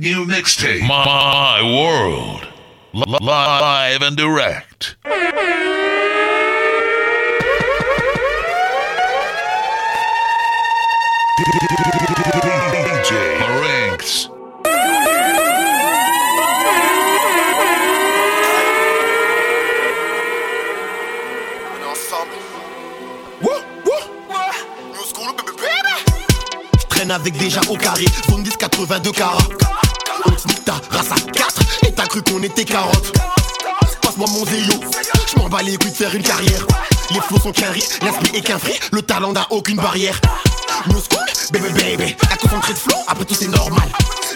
new mixtape, my, my World, live and direct. DJ Marinks. avec déjà au carré, zone 10 82 carats à 4 et t'as cru qu'on était 40. Passe-moi mon zéyo, je m'en bats les couilles de faire une carrière. Les flots sont qu'un risque, l'esprit est qu'un free, le talent n'a aucune barrière. New school, baby baby, la concentrée de flow, après tout c'est normal.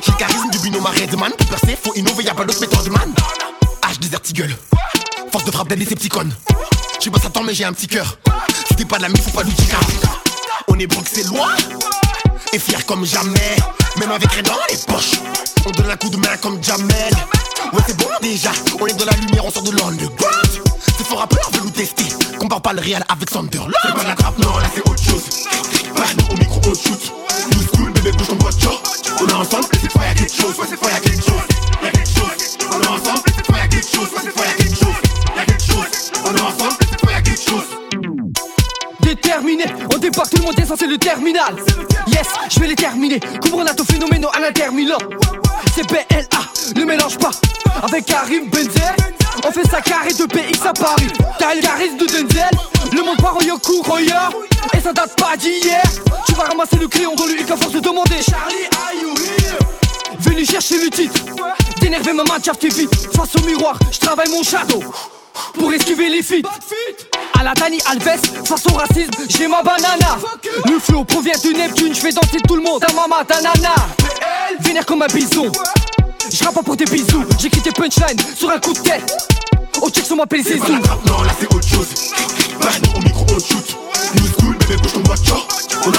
J'ai le charisme du binôme à Redman, pour percer, faut innover, y'a pas d'autre méthode man. H des artigles, force de frappe des Decepticons. Je sais pas ça mais j'ai un petit cœur. Si t'es pas de la mif, faut pas nous dire. On est bruxellois et fier comme jamais. Même avec rien dans les poches, on donne un coup de main comme Jamel. Ouais, c'est bon déjà, on est dans la lumière, on sort de l'underground. C'est fort rappeur, veut nous tester. Compare pas le réel avec Sunderland. C'est pas la trappe, non, là c'est autre chose. Nous au micro, on shoot. Nous school, bébé, bouge ton voiture. On est ensemble, et cette fois y'a quelque chose. Ouais, cette fois y'a quelque chose. Y'a quelque chose. On est ensemble, et cette fois y'a quelque chose. Ouais, cette fois y'a quelque chose. Y'a quelque chose. On est ensemble, et cette fois y'a quelque chose. Déterminé, débarque, tout le monde est censé le terminal. Yes, je vais les terminer. Couvranato phénoménal à l'intermilan. C'est BLA, ne mélange pas. Avec Karim Benzel, on fait sa carré de PX à Paris. T'as le charisme de Denzel, le monde par Yoku Roya. Et ça date pas d'hier. Tu vas ramasser le crayon dans le hic à force de demander. Charlie, are you here? Venu chercher le titre D'énerver ma main, tes vite Face au miroir, je travaille mon shadow Pour esquiver les feats À la Dani Alves, face au racisme, j'ai ma banana. Le flow provient de Neptune, je fais danser tout le monde Ta maman, ta nana. Vénère comme un bison. Je rappe pas pour des bisous, j'écris des punchlines sur un coup de tête. Au check on m'appelle C'est pas Zizou la trappe, non, là c'est autre chose. Bah, au micro, on shoot. New school, bébé, bouge ton voiture. On est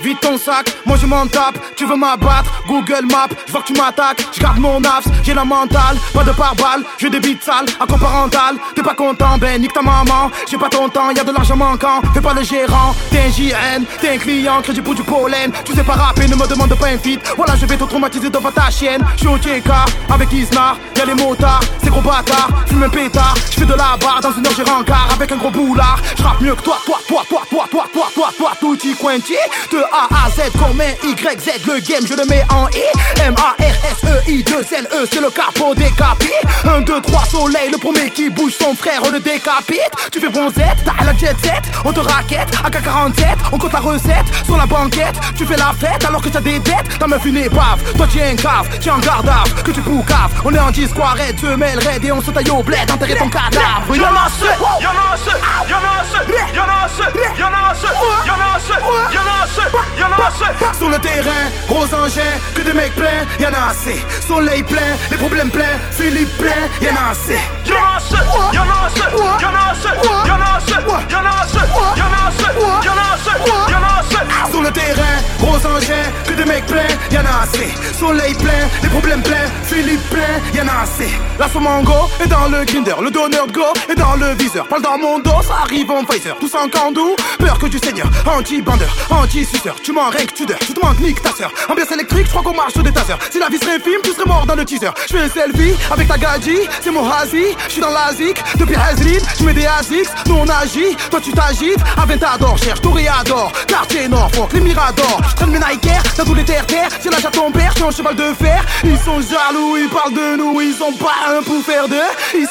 vide ton sac, moi je m'en tape. Tu veux m'abattre, Google Maps, je vois que tu m'attaques, je garde mon abs, j'ai la mentale, pas de pare-balles, j'ai des bites sales, accord parental. T'es pas content, ben nique ta maman, j'ai pas ton temps, y'a de l'argent manquant, fais pas le gérant, t'es un JN, t'es un client, crédit pour du pollen, tu sais pas rapper, ne me demande pas un feat, voilà je vais te traumatiser devant ta chienne, je suis au TK, avec Isnar, y'a les motards, c'est gros bâtard, fume un pétard, je fais de la barre, dans une heure j'ai rencard, avec un gros boulard, je rappe mieux que toi, toi, toi, toi, toi, toi, toi, toi, toi, tutti quanti, de A à Z comme un Y, Z, le game je le mets en I, M, A, R, S, E, I, 2, L, E, c'est le capot décapé, 1, 2, 3, soleil, le premier qui bouge son frère, on le décapite, tu fais bronzette, t'as la jet set, on te raquette, AK-47, on compte la recette, sur la banquette, tu fais la fête alors que t'as des dettes, ta meuf une épave, toi tu es un cave, tu es en garde que tu poucaves, on est en disco, arrête, te mêle raide et on se taille au bled, enterrer ton cadavre, Y'en a assez, y'en a assez, y'en a assez, y'en a assez, y'en a assez, y'en a assez, y'en a assez, y'en a assez. Sur le terrain, gros engins, que des mecs pleins, y'en a assez. Soleil plein, les problèmes pleins, Philippe plein, y'en a assez. Y'en a assez, y'en a assez, y'en a assez, y'en a assez, y'en a assez, y'en a assez, y'en a assez, y'en a assez. Sur le terrain, gros engins, que des mecs pleins, y'en a assez. Soleil plein, les problèmes pleins, Philippe plein, y'en a assez. La Somango est dans le grinder, le donneur de go est dans le viseur. Parle dans mon dos, ça arrive en Pfizer. Tous en candou, peur que du seigneur. Anti-bandeur, anti-suceur, tu m'en règles, tu dors, tu te manques, nique ta sœur. Ambiance électrique, je qu'on marche sur des tasers. Si la vie serait film, tu serais mort dans le teaser. Je fais un selfie avec ta gadji, c'est mon hazy. Je suis dans l'asique, depuis Hazlin, je mets des Asics, nous on agit, toi tu t'agites. Aventador, cherche Toréador, quartier Norfolk, les Miradors. Je traîne mes Nike dans tous les terre-terre. C'est l'âge à ton père, je suis un cheval de fer. Ils sont jaloux, ils parlent de nous, ils ont pas un pour faire deux.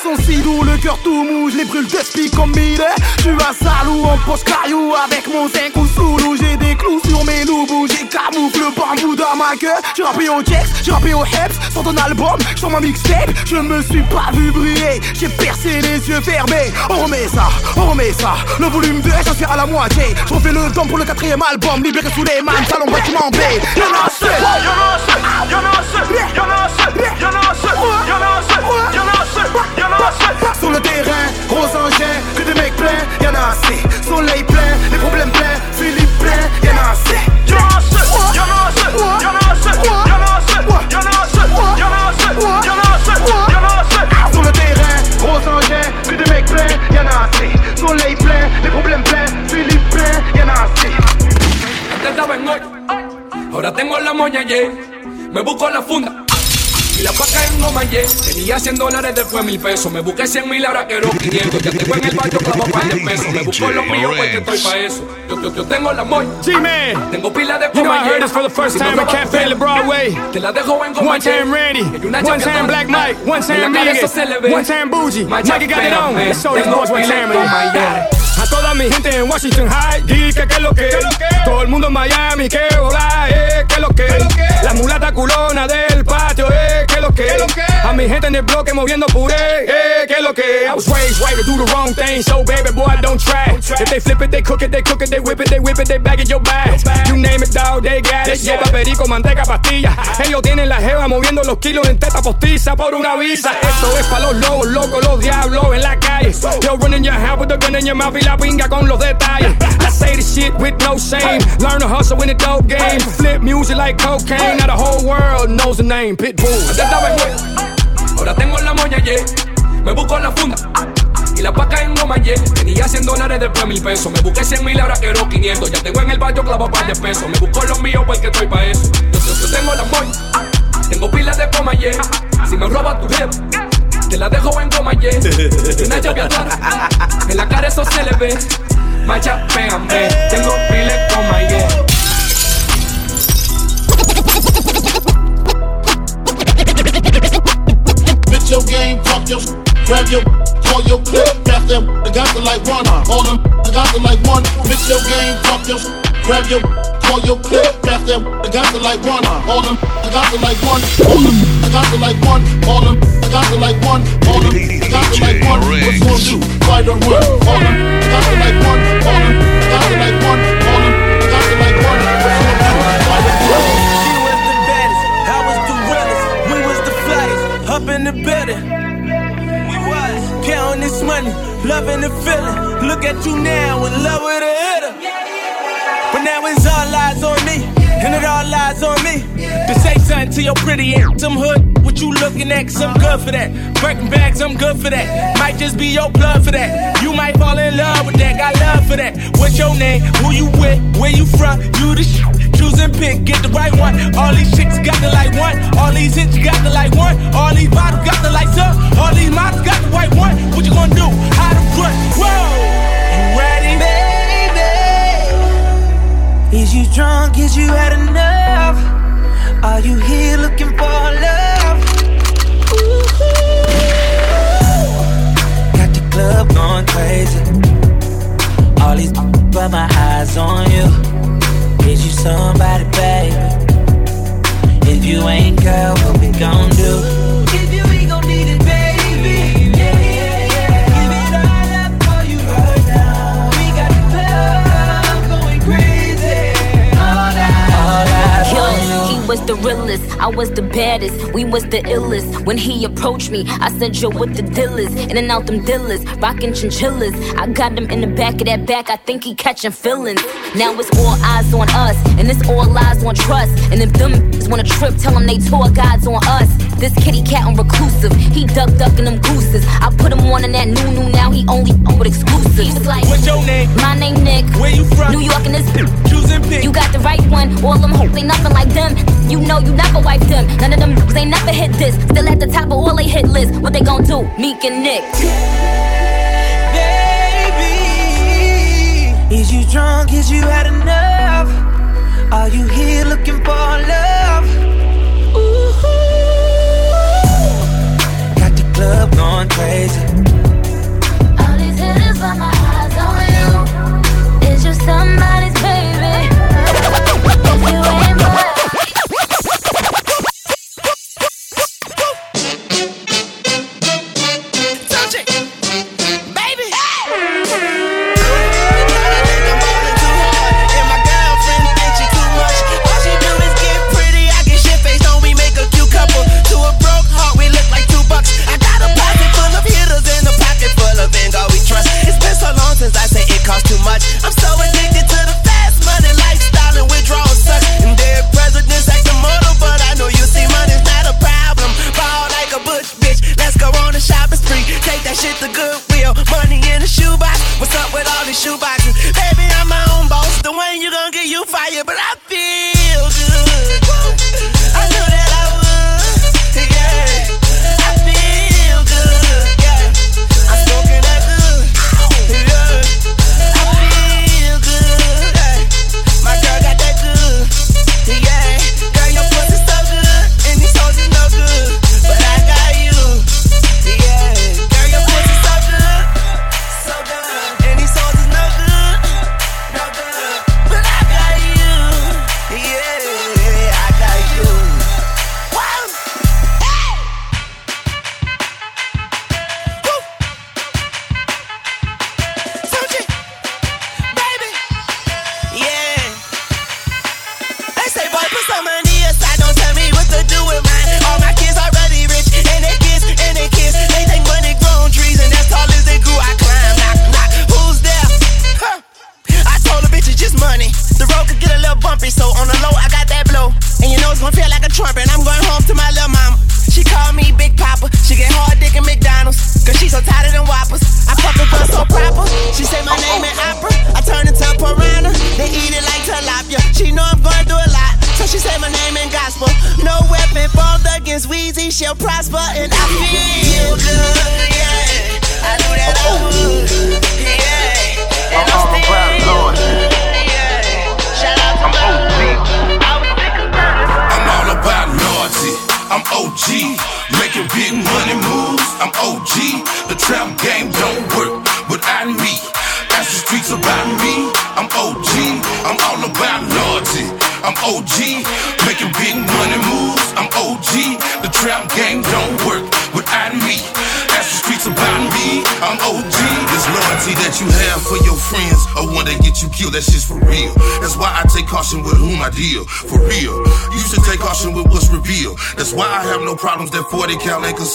Sont si doux, le cœur tout mou, je les brûle d'esprit comme mille. Je suis à Salou en poche caillou avec mon 5 ou sous J'ai des clous sur mes loups, j'ai camoufle le bambou dans ma queue. J'ai rappé au Jex, j'ai rappé au Heps, sur ton album, sur ma mixtape. Je me suis pas vu briller, j'ai percé les yeux fermés. On remet ça, on remet ça. Le volume 2, j'en suis à la moitié. Je refais le temps pour le quatrième album, libéré sous les mains, salon bâtiment B. Y'en a assez, y'en a assez, y'en a assez, y'en a assez, y'en a assez, y'en a assez, y'en a y'en a assez. Sur le terrain, gros engin, que des mecs pleins, y'en a assez. Soleil plein, les problèmes pleins, Philippe plein, y'en a assez. Y'en a assez, y'en a assez, y'en a assez, y'en a assez, y'en a assez, y'en a assez, y'en a assez, y'en a assez. Sur le terrain, gros engin, que des mecs pleins, y'en a assez. Soleil plein, les problèmes pleins, Philippe plein, y'en a assez. Antes estaba en hoy, ahora tengo la moña, yeah. Me busco la funda y la paca en goma, yeah. Tenía 100 dólares, después mil pesos. Me busqué 100 mil, ahora quiero 500. Ya tengo en el barrio clavo par de pesos. Me busco los míos porque estoy pa' eso. Yo, yo, yo tengo la moña, G-Man, tengo pila de you heard yeah. this for the first time in roba Cafe La Broadway. Te la dejo en One time. Randy, one time. Black Mike, one time Miguel, one time Bougie. Nike got it on. eh. Let's show these boys one time. yeah. A toda mi gente en Washington High, di que que lo que, todo el mundo en Miami, que hola, eh, que lo que, la mulata culona del patio, eh, lo que, a mi gente en el bloque moviendo puré, eh, que lo que. I was raised right to do the wrong thing, so baby boy don't try. If they flip it, they cook it, they cook it, they whip it, they whip it, they bag it your bag. You name it, dog, they got it. Lleva perico, manteca, pastilla. Ellos tienen la jeva moviendo los kilos en teta postiza por una visa. Esto es pa' los lobos, locos, los diablos en la calle. Yo running your house with the gun in your mouth y la pinga con los detalles. I say the shit with no shame. Learn to hustle in the dope game. Flip music like cocaine. Now the whole world knows the name Pitbull. Ahora tengo la moña, yeah. Me busco la funda y la paca en goma, yeah. Tenía 100 dólares, después mil pesos. Me busqué 100 mil, ahora quiero 500. Ya tengo en el barrio clavo par de pesos. Me busco los míos porque estoy pa' eso. Yo, yo, yo tengo la moña, tengo pilas de goma, yeah. Si me robas tu jefe, te la dejo en goma, yeah. Una chapeadora, en la cara eso se le ve. Macha, pégame, tengo pilas de goma, yeah. Your game, talk your sh- grab your call your clip, pass them, I got to like one, all them, I got to like one. Bitch your game, talk your sh- grab your call your clip, pass them, I got to like one, all them, I got to like one, all them, I got to like one, all them, I got to like one, all them, I got to like one. What's gonna do? Fight or run? All them, I got to like one, all them, I got to like one, all them, I got to like one. What's gonna do? Fight or run? She was the baddest, I was the realest, we was the flyest, up in the building. Loving the feeling. Look at you now, in love with a hitter. But now it's all eyes on me, and it all lies on me. To say something to your pretty ass, some hood, what you looking at, cause I'm good for that. Breaking bags, I'm good for that. Might just be your blood for that. You might fall in love with that, got love for that. What's your name? Who you with? Where you from? You the shit. Choose and pick, get the right one. All these chicks got the like one. All these hits got the like one. All these bottles got the lights up. All these models got the white one. What you gonna do? How to run? Whoa! You ready? Baby, Is you drunk? Is you had enough? Are you here looking for love? Ooh. Got the club going crazy. All these but my eyes on you. Is you somebody, baby? If you ain't, girl, what we gon' do? I was the baddest, we was the illest. When he approached me, I said, Yo, what the deal is? In and out them dealers, rockin' chinchillas. I got him in the back of that back, I think he catching feelings. Now it's all eyes on us, and it's all lies on trust. And if them wanna trip, tell them they tour guides on us. This kitty cat on reclusive, he duck ducking them gooses. I put him on in that new new, now he only on with exclusives. He was like, What's your name? My name Nick. Where you from? New York and this Choose and pick. you got the right one. All them hoes ain't nothing like them. You know you never wipe them. None of them ain't never hit this. Still at the top of all they hit list. What they gon' do? Meek and Nick. Baby, is you drunk? Is you had enough? Are you here looking for love? Club going crazy. All these hitters, but my eyes on you. Is you somebody's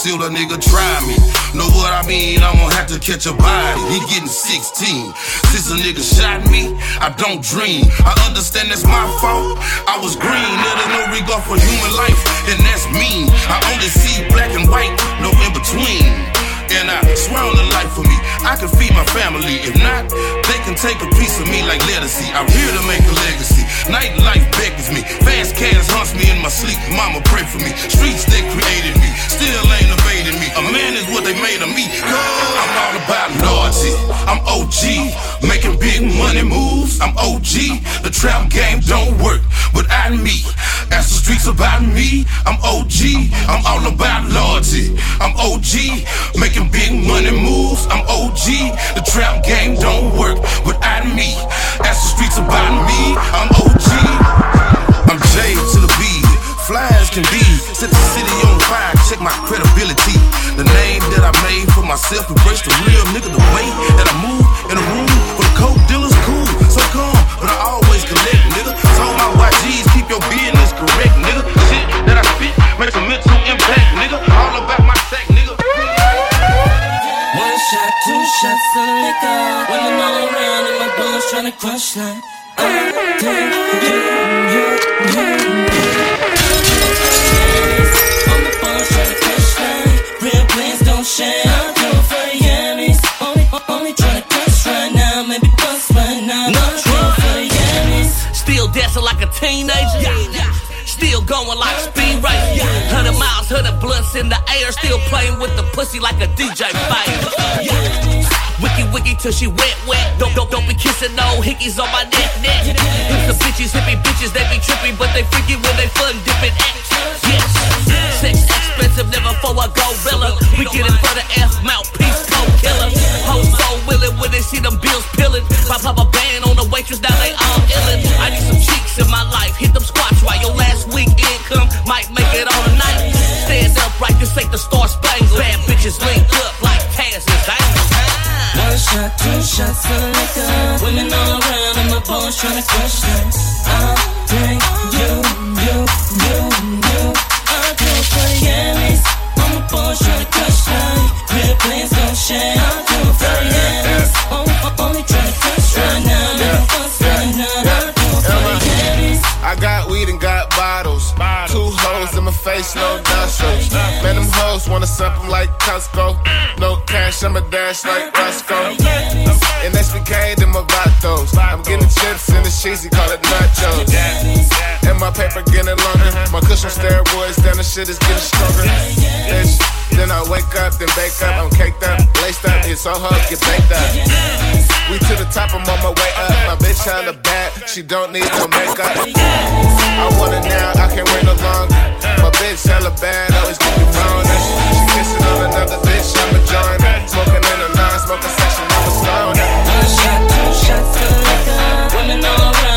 ain't. A nigga try me. Know what I mean? I'm gonna have to catch a body. He getting 16. Since a nigga shot me, I don't dream. I understand that's my fault. I was green. There's no regard for human life, and that's mean. I only see black and white, no in between. And I swear on the life for me, I can feed my family. If not, they can take a piece of me like legacy. I'm here to make a legacy. Nightlife beckons me. Fast cash haunts me in my sleep. Mama pray for me. Streets that created me. I'm all about loyalty. I'm OG. Making big money moves. I'm OG. The trap game don't work without me. Ask the streets about me. I'm OG. I'm all about loyalty. I'm OG. Making big money moves. I'm OG. The trap game don't work without me. Ask the streets about me. I'm OG. I'm J to the As can be. Set the city on fire. Check my credibility. The name that I made for myself. Embrace the real nigga. The way that I move in a room for the coke dealers. Cool. So calm. But I always collect, nigga. Told my YGs, keep your business correct, nigga. Shit that I spit makes a mental impact, nigga. All about my sack, nigga. One shot, two shots of liquor. When I'm all around and my bullets tryna crush like. Oh, damn, you, you, I'm going for the yummies. Only, only tryna crush right now. Maybe bust right now. Going for the yummies. Still dancing like a teenager. Still going like speed race. Hundred miles, hundred blunts in the air. Still playing with the pussy like a DJ baby. Wiki wiki till she wet wet. Don't don't don't be kissing no hickeys on my neck neck. Here's the bitches, hippie bitches, they be trippy, but they freaky when they fun dipping. Yes, sex expensive, never for I go Bella. We get it for the F mouthpiece, cold killer. Hoes so willing when they see them bills peeling. Pop pop a band on the waitress, now they all illin'. I need some cheeks in my life, hit them squats right. Your last week income might make it on a night. Stand up right, this ain't the star spangled. Bad bitches link up like Taz and Dangles. One shot, two shots of liquor. Women all around and my bones tryna crush them. I'll drink you, you, you, you. I'll do it for the Yamis. On my bones tryna crush them. Real plans don't shine. I'll do it for the Yamis. On- Only crush right now. Make 'em fuss right now. I'll do it for the Yamis. I got weed and got bottles. Two hoes in my face, no nostrils. Man, them hoes wanna suck 'em like Costco. No cash, I'ma dash like Roscoe. And SBK, them my vatos. I'm getting chips in the cheesy, call it nachos. My paper getting longer. Uh-huh. My cushion steroids, then the shit is getting stronger. Bitch, then I wake up, then bake up. I'm caked up, laced up, it's so hard, get baked up. We to the top, I'm on my way up. My bitch on the bad, she don't need no makeup. I want it now, I can't wait no longer. My bitch hella bad, always keep me wrong. She kissing on another bitch, I'm a joiner. Smoking in a non-smoking section, I'm a stoner. One shot, two shots of liquor. Women all around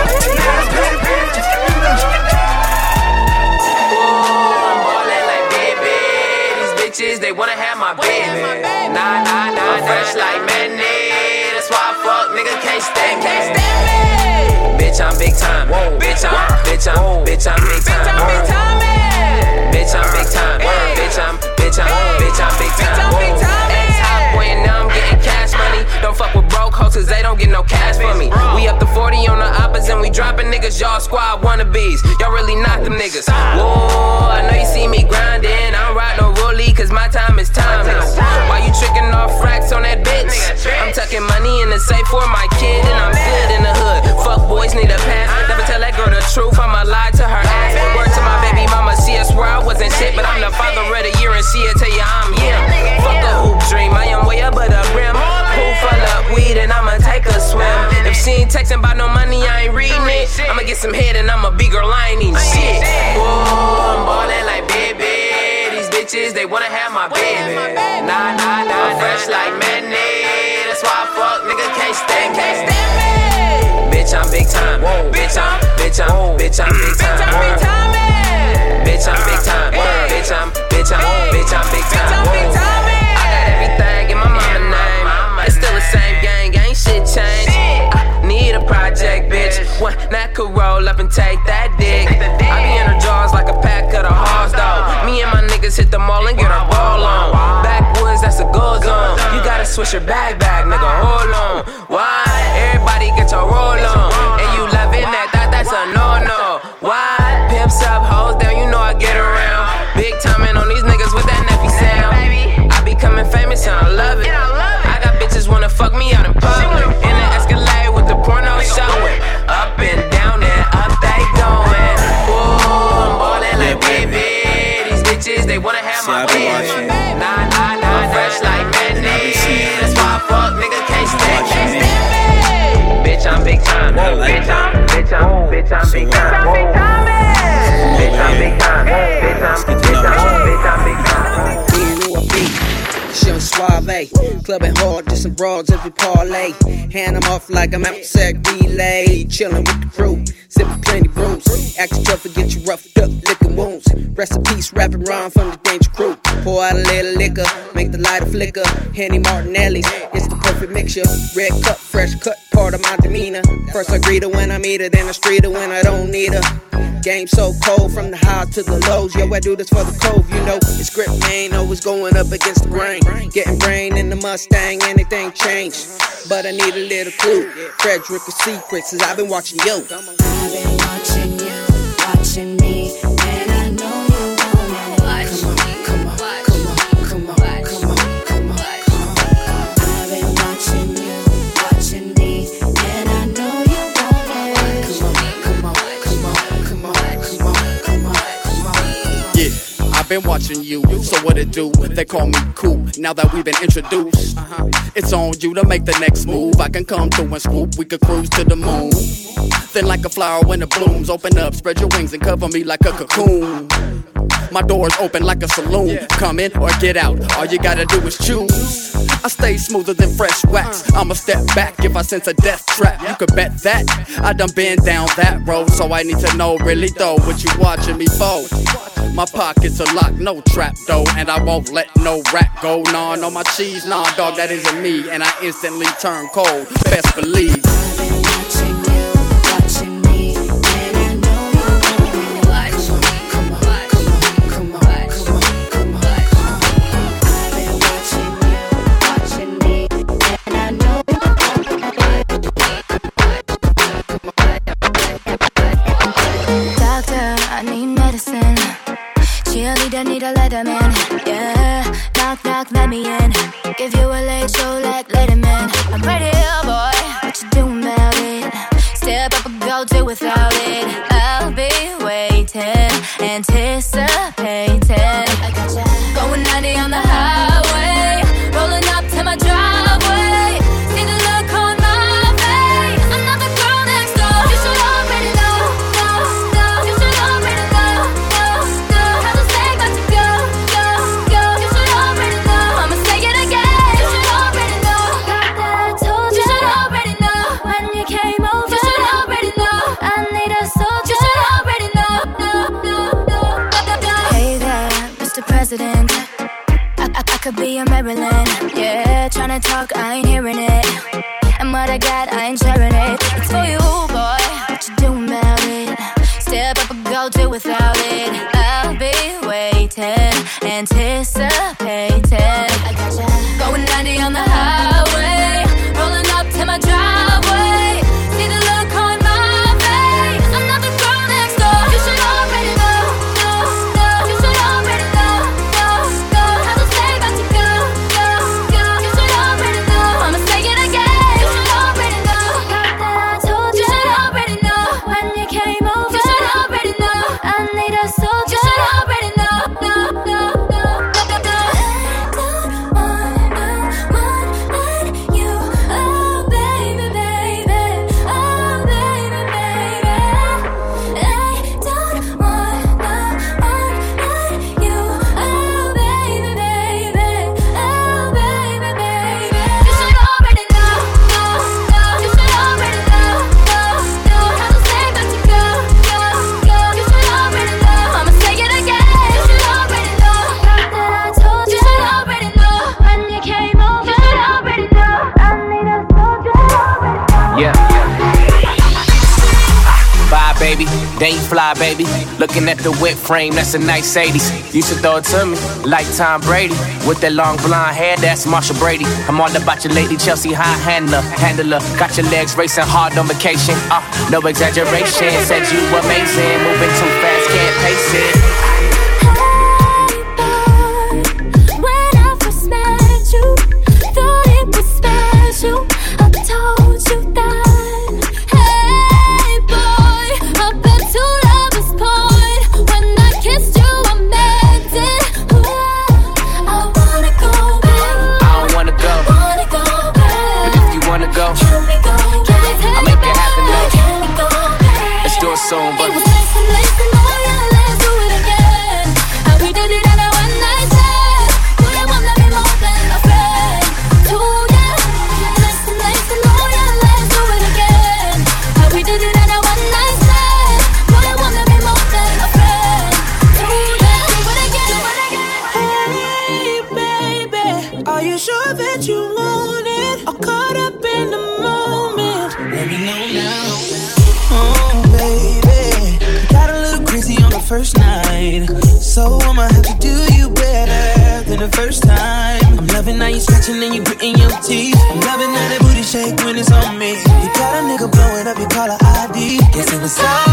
they wanna have my baby. Nah, nah, nah, I'm fresh like mayonnaise. That's why I fuck, nigga can't stand me. Bitch, I'm big time. Bitch, I'm, bitch, I'm, bitch, I'm big time. Bitch, I'm big time. Bitch, I'm, bitch, I'm, bitch, I'm big time. Ex-hot boy, and now I'm getting cash money. Don't fuck with broke hoes, cause they don't get no cash for me. We up to 40 on the oppas and we dropping niggas. Y'all squad wannabes. Y'all really not them niggas. Whoa, I know you see me grinding. I don't ride no rollie, cause my time is timeless. Why you tricking off racks on that bitch? I'm tucking money in the safe for my kid, and I'm good in the hood. Fuck boys need a pass. Never tell that girl the truth, I'ma lie to her ass. Word to my baby mama, see us where I wasn't shit, but I'm the father of the year, and she'll tell you I'm him. Fuck a hoop dream, I am way above the rim. Pool full up weed, and I'ma take a swim. If she ain't texting about no money, I ain't reading it. I'ma get some head, and I'm a big girl, I ain't even shit. Whoa, I'm ballin' like baby. These bitches, they wanna have my baby. Nah, nah, nah, I'm fresh like mayonnaise. That's why I fuck, nigga can't stand me. Bitch, I'm big time. Bitch, I'm, bitch, I'm, bitch, I'm big time. Bitch, I'm big time. Bitch, I'm, bitch, I'm, bitch, I'm big time. Take that dick. I be in her jaws like a pack of the halls, though. Me and my niggas hit the mall and get our ball on. Backwoods, that's a go zone. You gotta switch your bag back, nigga. Hold on. Why? Everybody get your roll on. And you loving that, that that's a no no. Why? Pimps up, hoes down, you know I get around. Big timing on these niggas with that nappy sound. I be coming famous and I love it. Fuck, nigga can't stand me. Bitch, I'm big time. Bitch, I'm, bitch, I'm, bitch, I'm big time. Bitch, I'm big time. Bitch, I'm, bitch, I'm, bitch, I'm big time. Suave, clubbing hard, just some broads as we parlay. Hand them off like I'm out sack relay. Chillin' with the crew, sippin' plenty brews. Act tough and get you roughed up, licking wounds. Rest in peace, rapping rhyme from the danger crew. Pour out a little liquor, make the lighter flicker. Henny Martinelli's, it's the perfect mixture. Red cup, fresh cut, part of my demeanor. First I greet her when I meet her, then I street her when I don't need her. Game so cold from the high to the lows. Yo, I do this for the cove, you know. It's grip, man, always going up against the grain. Getting brain in the Mustang, anything changed. But I need a little clue. Frederick of secrets, cause I've been watching you. I've been watching been watching you. So what it do? They call me cool. Now that we've been introduced, uh-huh. it's on you to make the next move. I can come through and swoop. We could cruise to the moon. Then like a flower when it blooms, open up, spread your wings and cover me like a cocoon. My door's open like a saloon. Come in or get out. All you gotta do is choose. I stay smoother than fresh wax. Uh. I'ma step back if I sense a death trap. You could bet that. I done been down that road, so I need to know really though what you watching me for. My pockets are locked, no trap though, and I won't let no rap go. Nah, no my cheese, nah, dog, that isn't me, and I instantly turn cold. Best believe. Need. Cheerleader, need a letterman. Yeah, knock, knock, let me in. Give you a late show like Letterman. I'm right here, oh boy. What you doing about it? Step up and go do without it. I'll be waiting, anticipating. I got gotcha. Going 90 on the talk, I ain't hearing it. And what I got, I ain't sharing it. It's for you, boy. What you doing about it? Step up and go do without it. I'll be waiting, anticipating. Looking at the whip frame, that's a nice 80s. You should throw it to me, like Tom Brady. With that long blonde hair, that's Marcia Brady. I'm all about your lady, Chelsea high handler. Handler, got your legs racing hard on vacation. Uh, no exaggeration. Said you amazing, moving too fast, can't pace it. Night, so I'ma have to do you better than the first time. I'm loving how you scratching and you gritting your teeth. I'm loving how that booty shake when it's on me. You got a nigga blowing up your caller ID. Guess it was all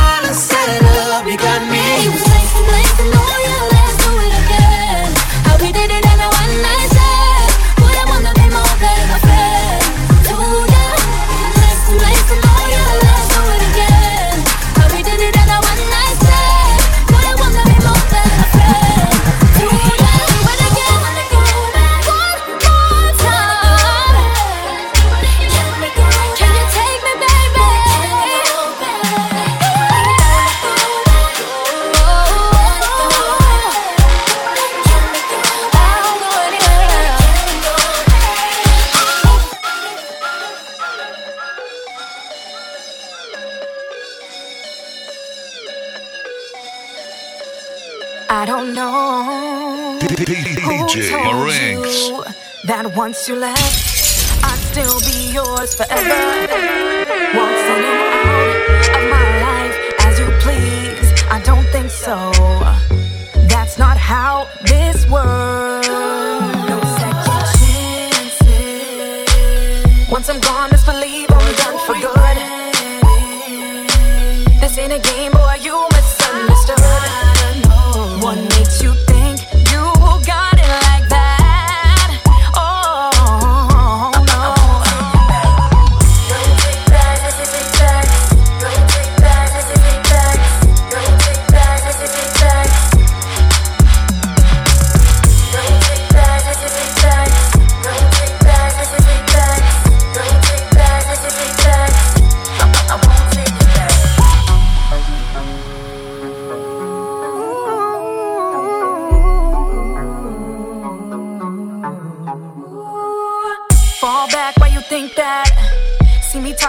you left.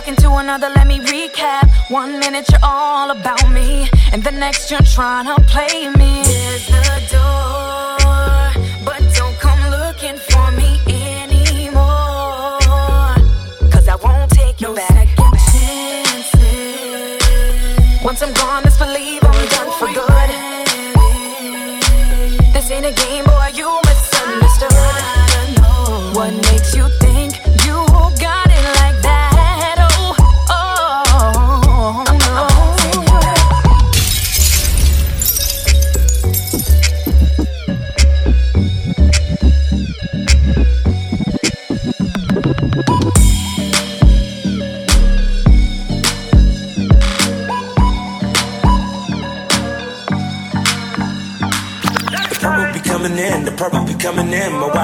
second to another, let me recap. One minute you're all about me, and the next you're trying to play me.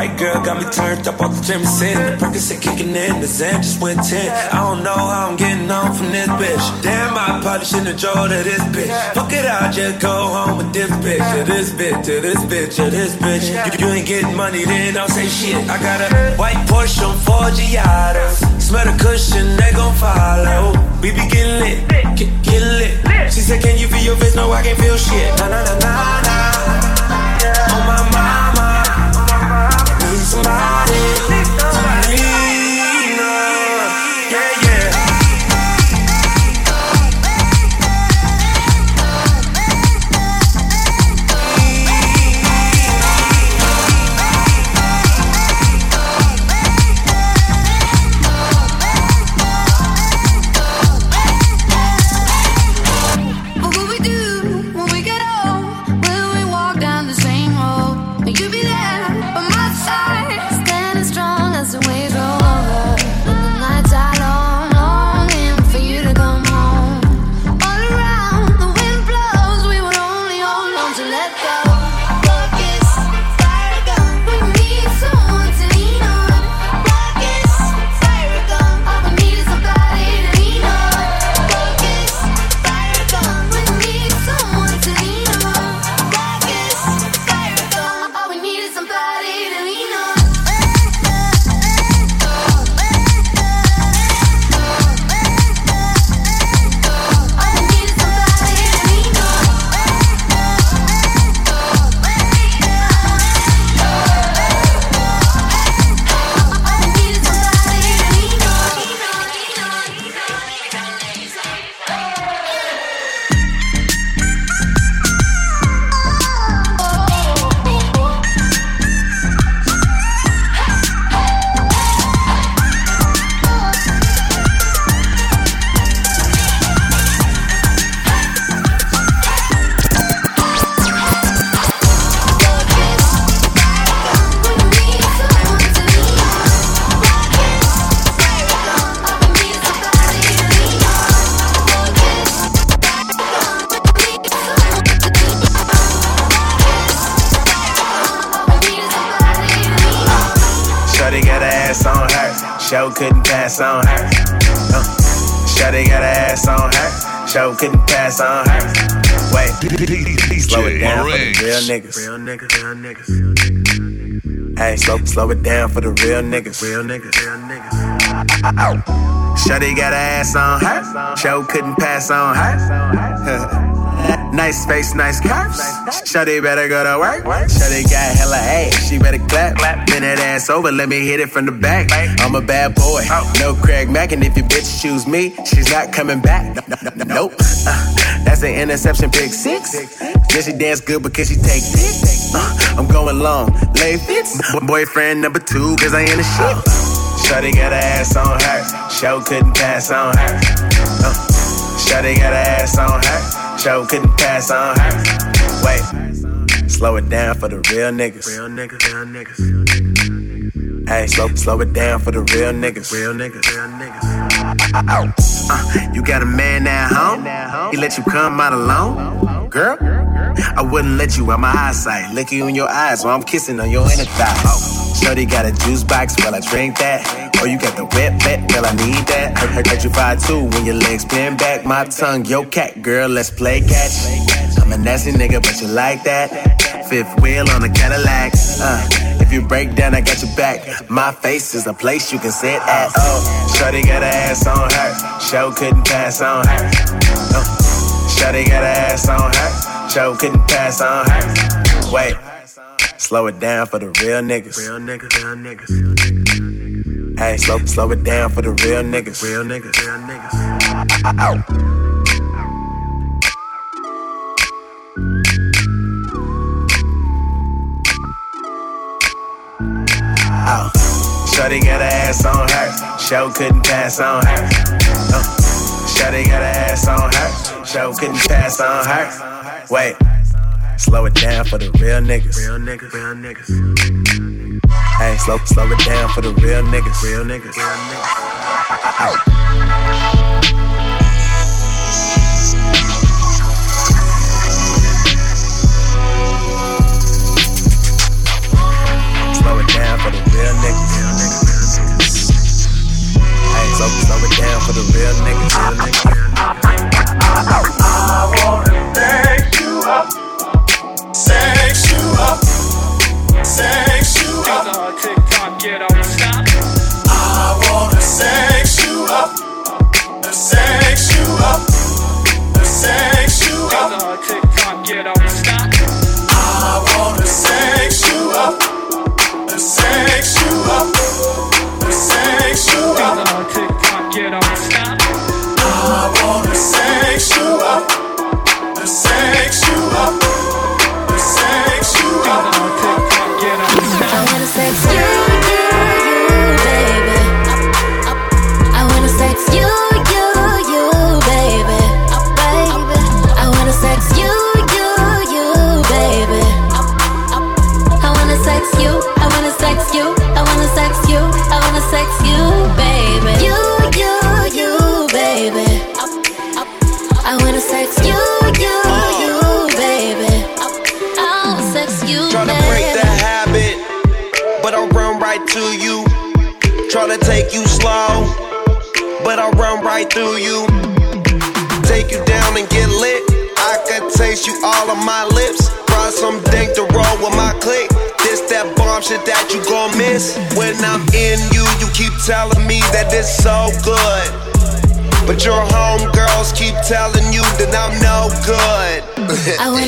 White girl got me turned up off the gym sin. The Percocet kicking in, the Zen just went 10. I don't know how I'm getting on from this bitch. Damn, I probably shouldn't have drove to this bitch. Fuck it, I'll just go home with this bitch. To this bitch, to this bitch, to this bitch. You, you ain't getting money, then I'll say shit. I got a white Porsche on four Giadas. Smell the cushion, they gon' follow. We be getting lit, get, get lit. She said, can you feel your face? No, I can't feel shit. Nah, nah, nah, nah. Slow it down for the real niggas. Real niggas. Real niggas. Shawty got her ass on her. Show couldn't pass on her. nice face, nice curves. Shawty better go to work. Shawty got hella ass. She better clap. Bend that ass over. Let me hit it from the back. I'm a bad boy. Oh. No Craig Mack. And if your bitch choose me, she's not coming back. Nope. Uh, that's an interception pick six. Then she dance good because she take dick. Uh, I'm going long, lay fits. Bo- Boyfriend number two, cause I ain't a shit. Shawty got her ass on her, show couldn't pass on her. Uh, Shawty got her ass on her, show couldn't pass on her. Wait, slow it down for the real niggas. Real niggas, real niggas. Hey, slow, slow it down for the real niggas. Real niggas, real niggas. Uh, you got a man at home? He let you come out alone? Girl, I wouldn't let you out my eyesight. Look you in your eyes while I'm kissing on your inner thighs. Shorty got a juice box, well I drink that. Oh, you got the wet wet, well I need that. Heard, heard, heard you fight too when your legs bend back. My tongue, yo cat, girl, let's play catch. I'm a nasty nigga, but you like that. Fifth wheel on a Cadillac. Uh, if you break down, I got your back. My face is a place you can sit at. Oh, Shorty got her ass on her. Show couldn't pass on her. Uh, Shawty got her ass on her. Show couldn't pass on her. Wait, slow it down for the real niggas. Real niggas, real niggas. Hey, slow, slow it down for the real niggas. Real niggas, real niggas. Ow. Ow. Shawty got her ass on her. Show couldn't pass on her. Uh, Shawty got her ass on her. Show couldn't pass on her. Wait, slow it down for the real niggas. Real niggas, real niggas. Hey, slow, slow it down for the real niggas. Real niggas, real niggas. Ow. Slow it down for the real niggas. Hey, slow, slow it down for the real niggas. Real niggas. I wanna sex up, sex you up. TikTok, get on stop. I wanna sex you up, sex you up,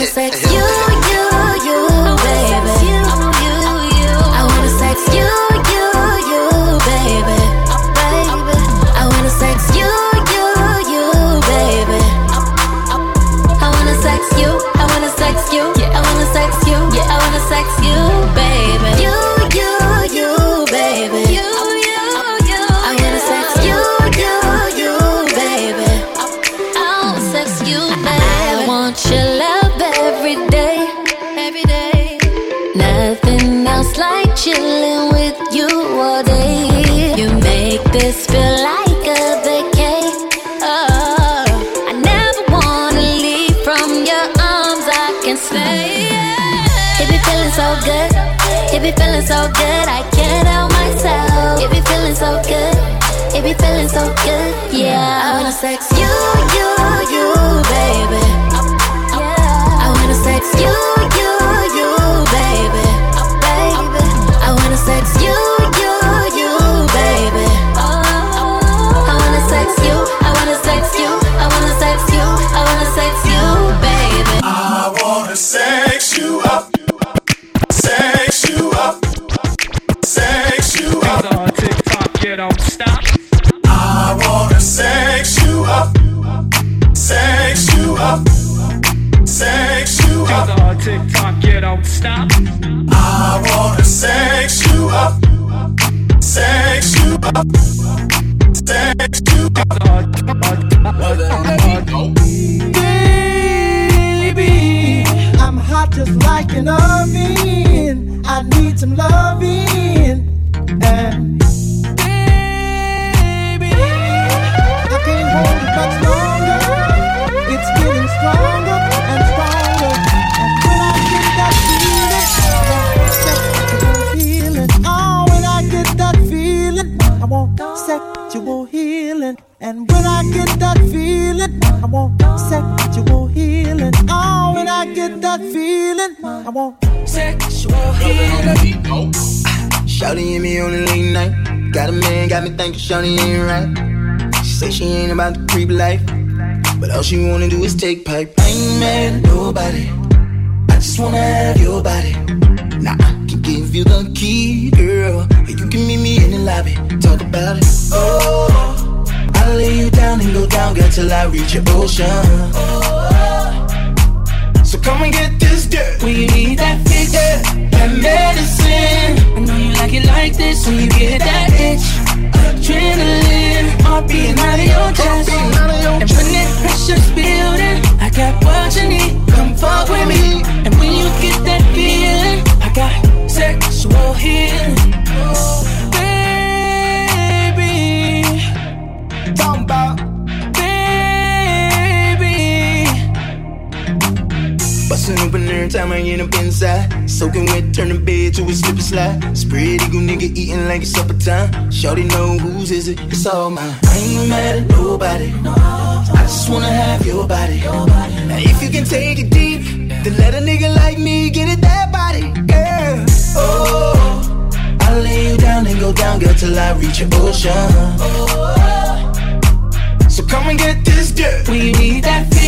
Sex. You, got Shawty ain't right. She say she ain't about the creep life. But all she wanna do is take pipe. I ain't mad at nobody. I just wanna have your body. Now I can give you the key, girl. You can meet me in the lobby. Talk about it. Oh, I'll lay you down and go down, girl, till I reach your ocean. Oh, So come and get this dirt. We need that figure, that medicine. I know you like it like this when you get that itch. Adrenaline, heart beating out of your chest. And when that pressure's building, I got what you need. Come fuck with me. And when you get that feeling, I got sexual healing. Baby, talking about Bustin' open every time I end up inside. Soaking wet, turn the bed to a slip and slide. Spread eagle nigga eating like it's supper time. Shorty know whose is it, it's all mine. I ain't mad at nobody. I just wanna have your body. Now if you can take it deep, then let a nigga like me get it that body, girl. Oh, I'll lay you down and go down, girl, till I reach your ocean. So come and get this dirt. We need that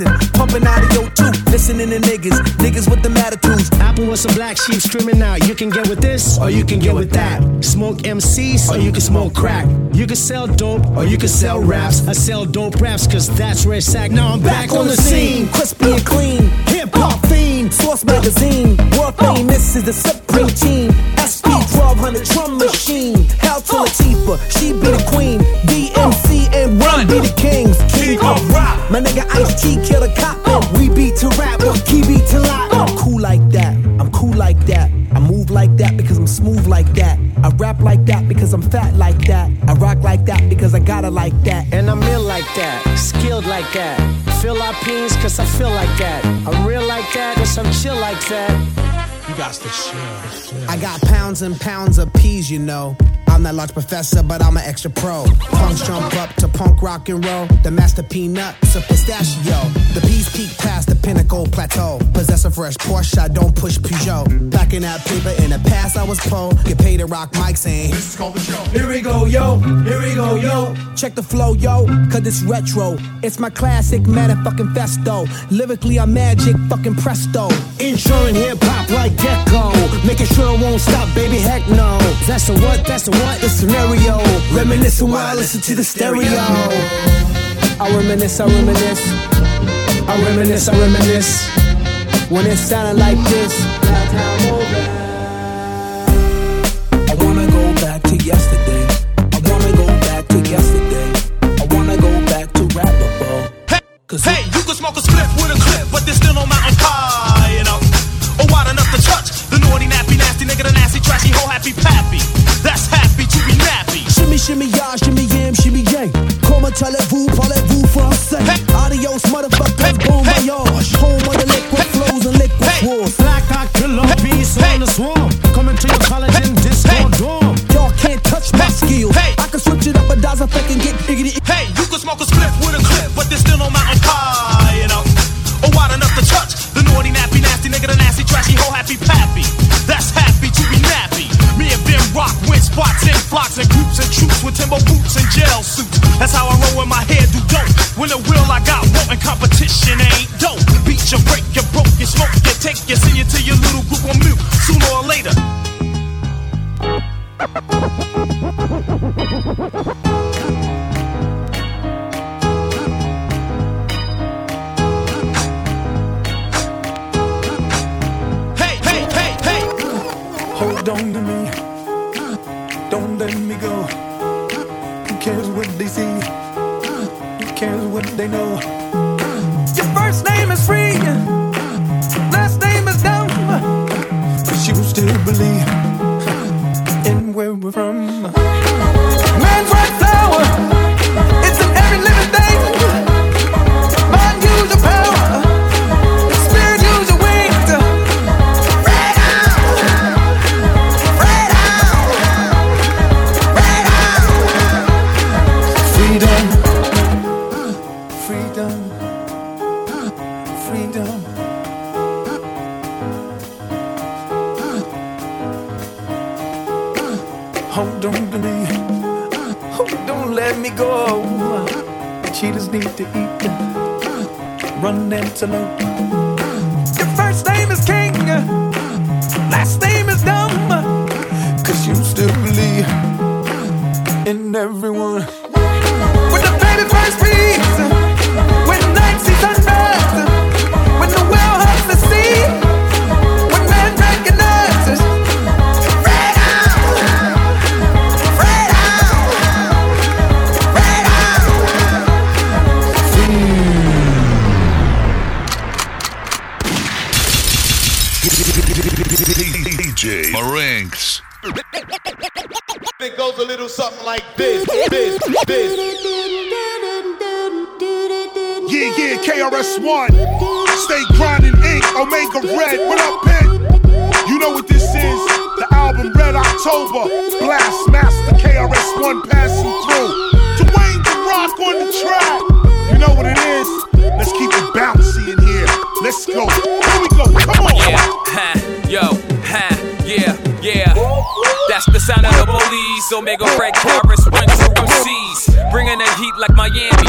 Barbecue. Now we reminiscing, pumping out of your tooth. Listening to niggas, niggas with the attitudes. Apple with some black sheep screaming out. You can get with this, or you can get with that. Smoke MCs, or you can smoke crack. You can sell dope, or you can sell raps. I sell dope raps, cause that's where it's at. Now I'm back, on the scene. crispy and clean. Hip hop uh, fiend, Source Magazine. World uh. famous is the Supreme Team. SP 1200 uh. drum machine. Hell to Latifah, she be the queen. DMC and Run be the kings. King of. My nigga Ice T kill a cop. Oh. We beat to rap, but key beat to lock. Oh. I'm cool like that. I'm cool like that. I move like that because I'm smooth like that. I rap like that because I'm fat like that. I rock like that because I got it like that. And I'm ill like that, skilled like that. Philippines, cause I feel like that. I'm real like that, cause I'm chill like that. Got to. I got pounds and pounds of peas, you know. I'm that large professor, but I'm an extra pro. Punks jump up to punk rock and roll. The master peanuts a pistachio. The peas peak past the pinnacle plateau. Possess a fresh Porsche, I don't push Peugeot. Back in that paper, in the past I was po. Get paid to rock mics and this is called the show. Here we go, yo. Here we go, yo. Check the flow, yo. Cause it's retro. It's my classic man, motherfucking festo. Lyrically, I'm magic fucking presto. Insuring hip hop like gecko. Making sure it won't stop, baby. Heck no. That's a what? That's a what? The scenario. Reminiscing while I listen to the stereo. I reminisce, I reminisce. I reminisce, I reminisce. When it sounded like this. I Run antelope. Your first name is King, last name is Dumb. Omega Red. What up, Pin? You know what this is. The album Red October. Blast Master KRS-One passing through. Dwayne The Rock on the track. You know what it is. Let's keep it bouncy in here. Let's go. Here we go. Come on. Yeah, ha, yo, ha, yeah, yeah. That's the sound of the police. Omega Red Karis, run through MCs. Bringing the heat like Miami.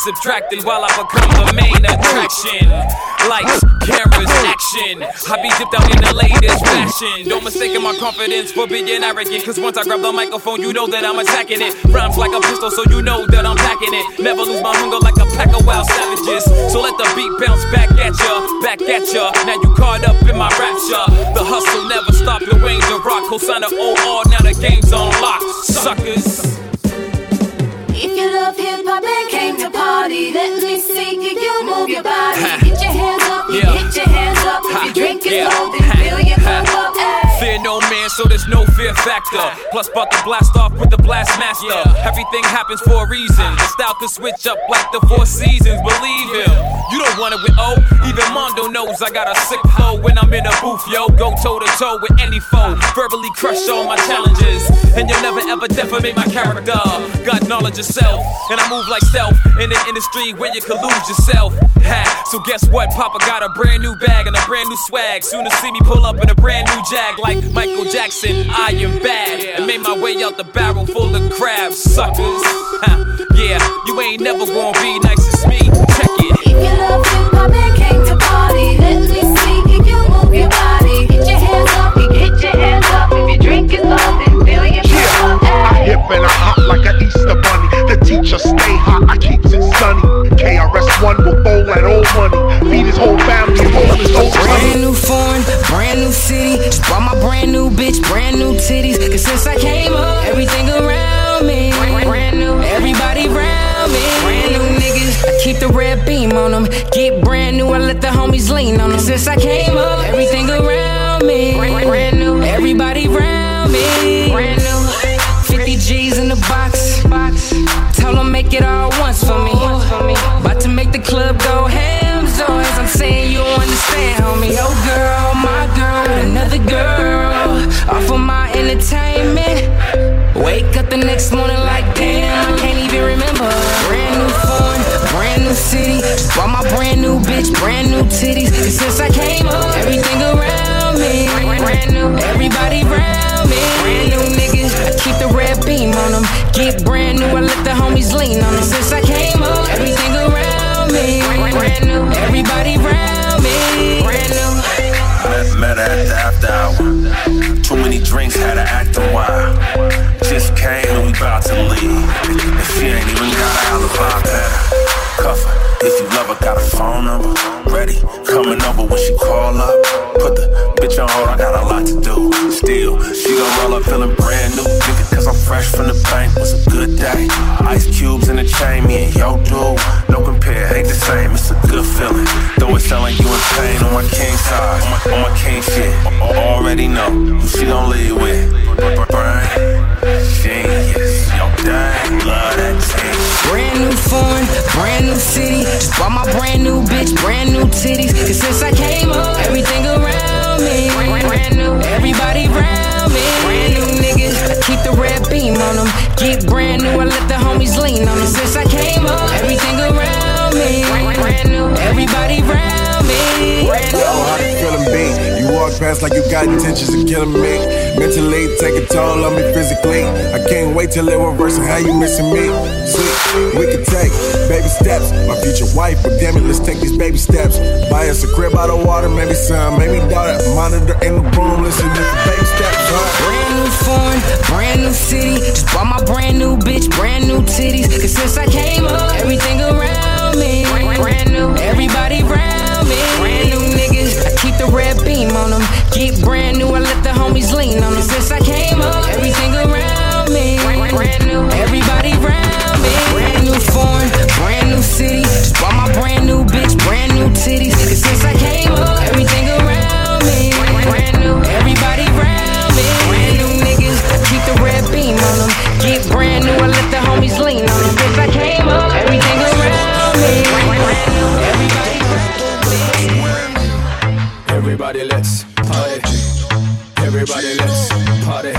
Subtracting while I become the main attraction. Lights, cameras, action. I be dipped out in the latest fashion. Don't mistake my confidence for being arrogant. Cause once I grab the microphone, you know that I'm attacking it. Rhymes like a pistol, so you know that I'm packing it. Never lose my hunger like a pack of wild savages. So let the beat bounce back at ya, back at ya. Now you caught up in my rapture. The hustle never stopped. Dwayne the rock, co-sign the OR. Now the game's on lock, suckers. If you love hip hop and came to party, let me see you, you move your body. Get your hands up, Yeah. get your hands up. If you drink it Yeah. low, then fill your cup up. Fear no man, so there's no fear factor. Plus, about to blast off with the blast master. Everything happens for a reason. The style can switch up like the four seasons. Believe him. You don't want it with O. Even Mondo knows I got a sick flow when I'm in a booth, yo. Go toe to toe with any foe. Verbally crush all my challenges. And you'll never ever defamate my character. Got knowledge of self. And I move like stealth in an industry where you can lose yourself. Ha. So guess what? Papa got a brand new bag and a brand new swag. Soon to see me pull up in a brand new jag like Michael Jackson. I am bad. And made my way out the barrel full of crabs, suckers. Yeah, you ain't never gonna be nice as me. Check it. If you love hip hop and came to party, let me see you, you move your body. Get your hands up, get your hands up. If you drink it low, then fill your cup up. I hip and I hop like an Easter bunny. The teacher stay hot, I keeps it sunny. KRS-One will bowl that old money. Feed his whole family, roll his whole Brand new foreign, brand new city. Just brought my brand new bitch, brand new titties. Cause since I came up, everything around me. Brand new, everybody around me. Brand new niggas, I keep the red beam on them. Get brand new, I let the homies lean on them. Since I came up, everything around me. Brand new, everybody around me. Brand new, 50 G's in the box. Tell them make it all once for me. About to make the club go ham zones. I'm saying you don't understand, homie. Yo, girl, my girl, another girl. Off of my entertainment. Wake up the next morning like, damn, I can't even remember. Brand new phone, brand new city. Just bought my brand new bitch, brand new titties. And since I came up, everything around me. Brand new, everybody around me. Brand new niggas, I keep the red beam on them. Get brand new, I let the homies lean on them. Since I came up, everything around me. Brand new, everybody around me. Brand new. Met, her at the after hour. Too many drinks, had to act a while. Just came and we about to leave. And she ain't even got an alibi. Better cuff her. If you love her, got a phone number. Ready, coming over when she call up. Put the bitch on hold, I got a lot to do. Still, she gon' roll up feeling brand new. It cause I'm fresh from the bank was a good day. Ice cubes in the chain, me and yo dude. No compare, ain't the same, it's a good feeling. Though it sound like you in pain on my king side, on my, on my king shit. Al- Already know who she gon' lead with. Brain, genius, yo dang. Brand new foreign, brand new city. Just bought my brand new bitch, brand new titties. Cause since I came up, everything around me. Brand new, everybody around me. Brand new niggas, I keep the red beam on them. Get brand new, I let the homies lean on them. Since I came up, everything around me. Everybody around me. Yo, how you feeling, B? You walk past like you got intentions of killing me. Mentally, take a toll on me physically. I can't wait till it reverse and how you missing me. Sweet, we can take baby steps. My future wife, but damn it, let's take these baby steps. Buy us a crib out of water, maybe son, maybe daughter. Monitor in the room, listen to the baby steps, huh? Brand new foreign, brand new city. Just bought my brand new bitch, brand new titties. Cause since I came up, everything around me. Brand new, everybody around me. Brand new niggas, I keep the red beam on them. Get brand new, I let the homies lean on them. Since I came up, everything around me. Brand new, everybody around me. Brand new foreign, brand new city. Just bought my Everybody let's party.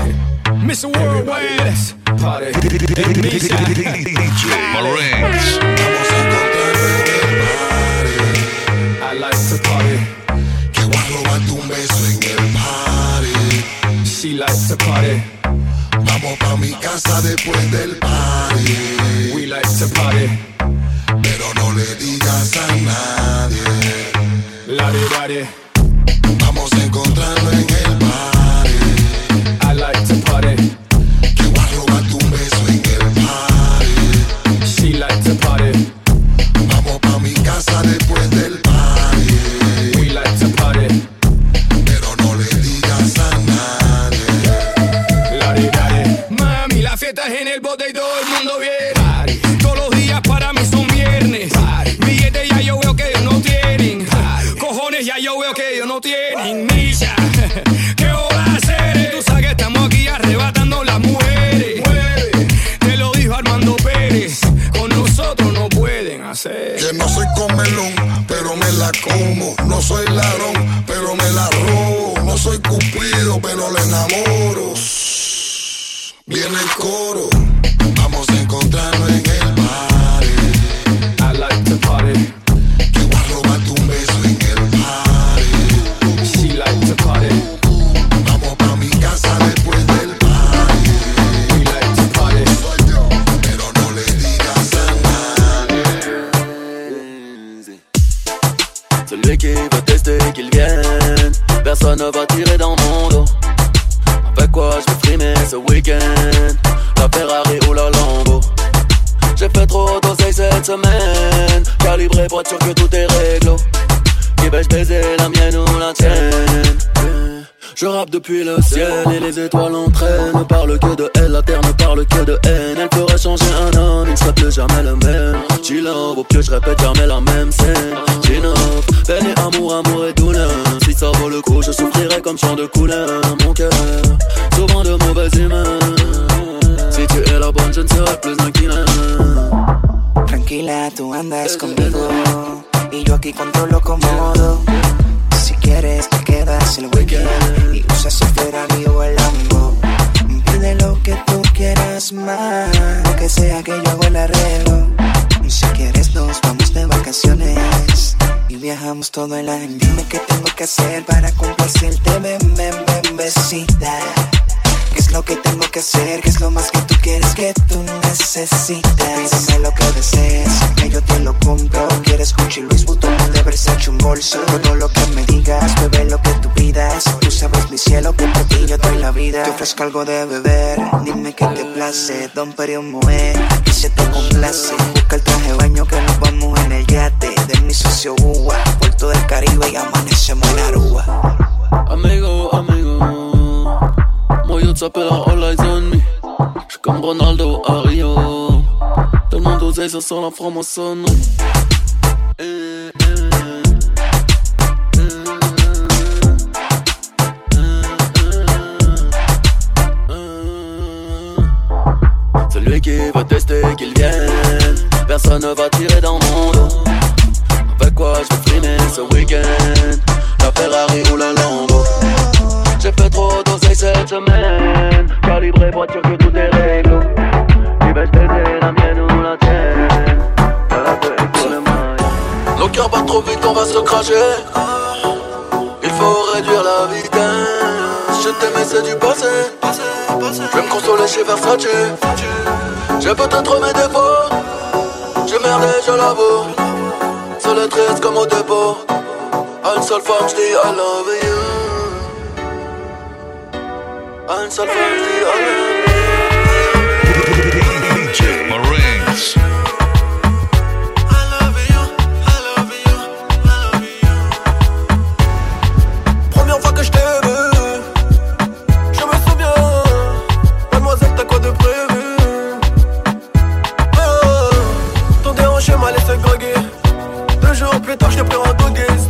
Mr. Worldwide. Let's party. DJ Marines. Vamos a encontrar el party. I like to party. Que voy a robarte un beso en el party. She likes to party. Vamos pa' mi casa después del party. We like to party. Pero no le digas a nadie. La de. vamos pa' mi casa después de necesites. Pídeme lo que desees, que yo te lo compro. Quieres Gucci, Luis Vuitton, de Versace, un bolso. Todo lo que me digas, bebé, lo que tú pidas. Tú sabes, mi cielo, que por ti yo doy la vida. Te ofrezco algo de beber, dime que te place. Don Perión Moe, que se te complace. Busca el traje baño que nos vamos en el yate. De mi socio Uva, puerto del Caribe y amanecemos en Aruba. Amigo, amigo, my youth's up all eyes on me. comme Ronaldo à Rio. Tellement d'oseille, ça sent la franc-maçonne. Celui qui veut tester, qu'il vienne. Personne ne va tirer dans mon dos. Avec quoi je vais frimer ce week-end? La Ferrari ou la Lambo? J'ai fait trop d'oseille cette semaine. Calibré voiture que tout est réglo Qui vais la mienne ou la tienne la le Nos cœurs battent trop vite, on va se cracher. Il faut réduire la vitesse. Je t'aimais, c'est du passé. Je vais me consoler chez Versace. J'ai peut-être mes défauts. J'ai merdé, je l'avoue. Seul et triste comme au dépôt. Une seule femme, je dis I love un seul frère. J. Marines. I I love you, I love you. Première fois que je t'ai vu, je me souviens. Mademoiselle, t'as quoi de prévu? Oh, T'en dérangeais mal et c'est vague. Deux jours plus tard, je t'ai pris en dire.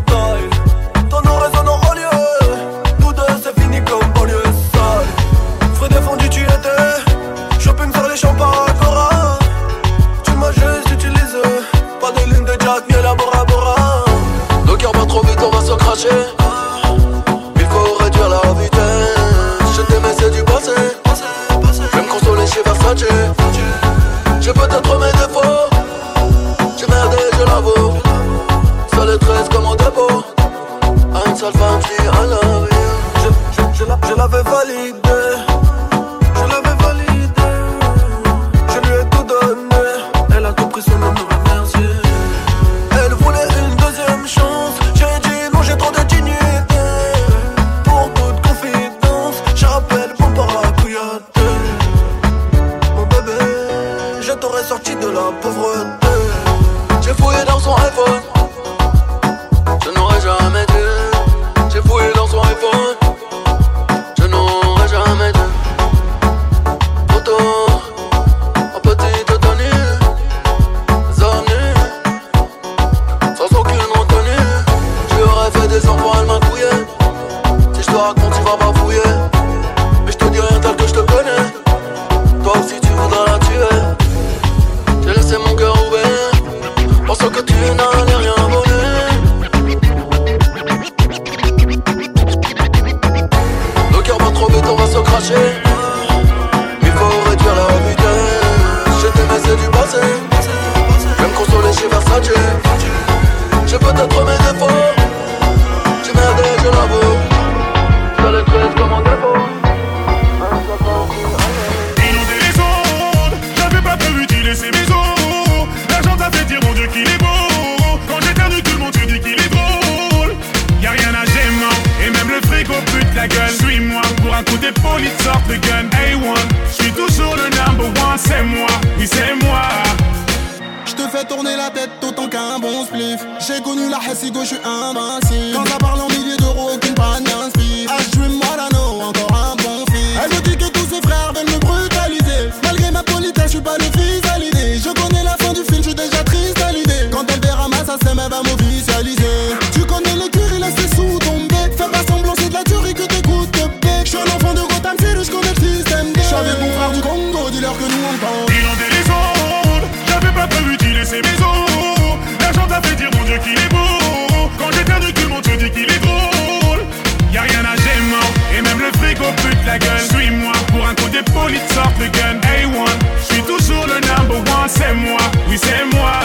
Suis-moi pour un coup d'épaule, il sort le gun. A1, j'suis toujours le number one, c'est moi, oui c'est moi.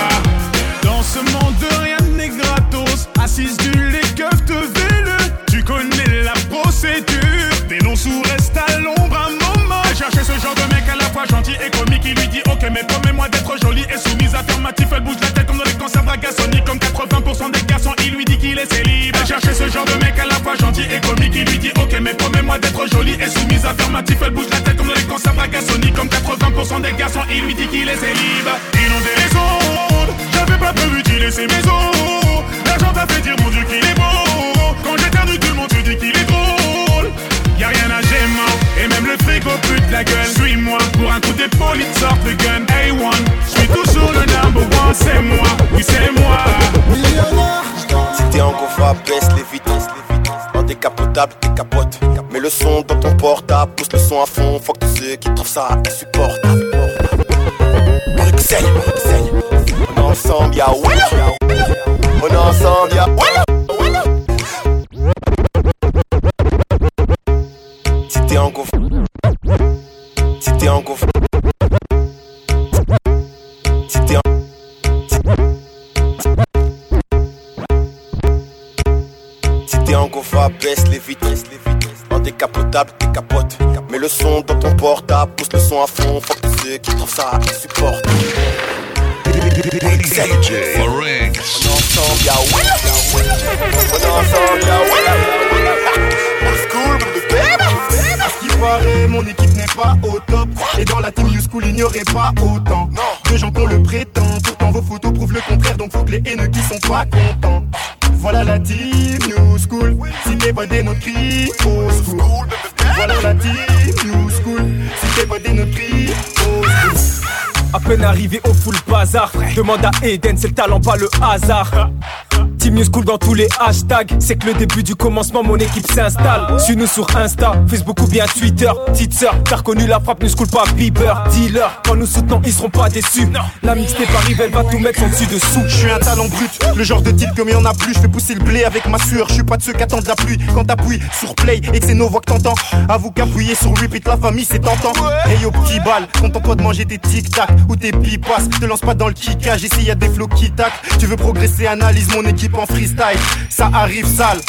Dans ce monde de rien n'est gratos. Assise du keufs te véle. Tu connais la procédure. Des noms sous à l'ombre un moment. Cherchait ce genre de mec à la fois gentil et comique. Il lui dit Ok, mais promets-moi d'être jolie et soumise. Affirmatif, elle bouge la tête comme dans les concerts Sony Comme 80% des garçons, il lui dit qu'il est célib. Elle cherchait ce genre de mec à la fois gentil et comique. Il lui dit Ok, mais promets-moi d'être jolie et soumise. Affirmatif, elle bouge la tête comme dans les concerts Comme 80% des garçons, il lui dit qu'il est célib. Inonder les ondes, j'avais pas prévu d'y laisser mes os. L'argent t'a fait dire mon Dieu qu'il est beau. Quand j'éternue, tout le monde se dit qu'il est drôle. Y'a rien à gênant, et même le frigo pute la gueule. Suis-moi pour un coup d'épaule, il sort le gun. A1, j'suis toujours le number one, c'est moi, oui c'est moi. Si t'es en gova, baisse les vitesses. Décapotable, t'es capote. Mets le son dans ton portable, pousse le son à fond. Faut que tous ceux qui trouvent ça insupportable. Bruxelles, Bruxelles. On ensemble, y'a. On ensemble, y'a. Si t'es en gova, si t'es en gova, en gova, baisse les vitesses. En décapotable, t'es capote. Mets le son dans ton portable, pousse le son à fond. Tous ceux qui trouvent ça insupportable. Bruxelles. On est ensemble, y'a Walla. On est ensemble, y'a Walla. Old school, baby. À ce qui paraît, mon équipe n'est pas au top. Et dans la team New School, il n'y aurait pas autant de gens qu'on le prétend. Pourtant, vos photos prouvent le contraire, donc faut que les haineux qui sont pas contents. Voilà la team New School. Si t'es pas des nôtres, crie au school. Voilà la team New School. Si t'es pas des nôtres, crie au school. À peine arrivé au full bazar. Demande à Eden, c'est le talent, pas le hasard. Team New School dans tous les hashtags. C'est que le début du commencement, mon équipe s'installe. Suis-nous sur Insta, Facebook ou bien Twitter. Petite sœur, t'as reconnu la frappe New School, pas Bieber. Dealer, quand nous soutenons, ils seront pas déçus. La mixtape arrive, elle va tout mettre en dessus dessous. Je suis un talent brut, le genre de type comme il y en a plus. Je fais pousser le blé avec ma sueur. Je suis pas de ceux qui attendent la pluie. Quand t'appuies sur play et que c'est nos voix que t'entends. Avoue qu'appuyer sur repeat la famille c'est tentant. Hey yo petit bal, contente-toi de manger tes tic tac ou tes pipas. Te lance pas dans le kickage, ici y a des flots qui tac. Tu veux progresser, analyse mon équipe en freestyle. Ça arrive sale.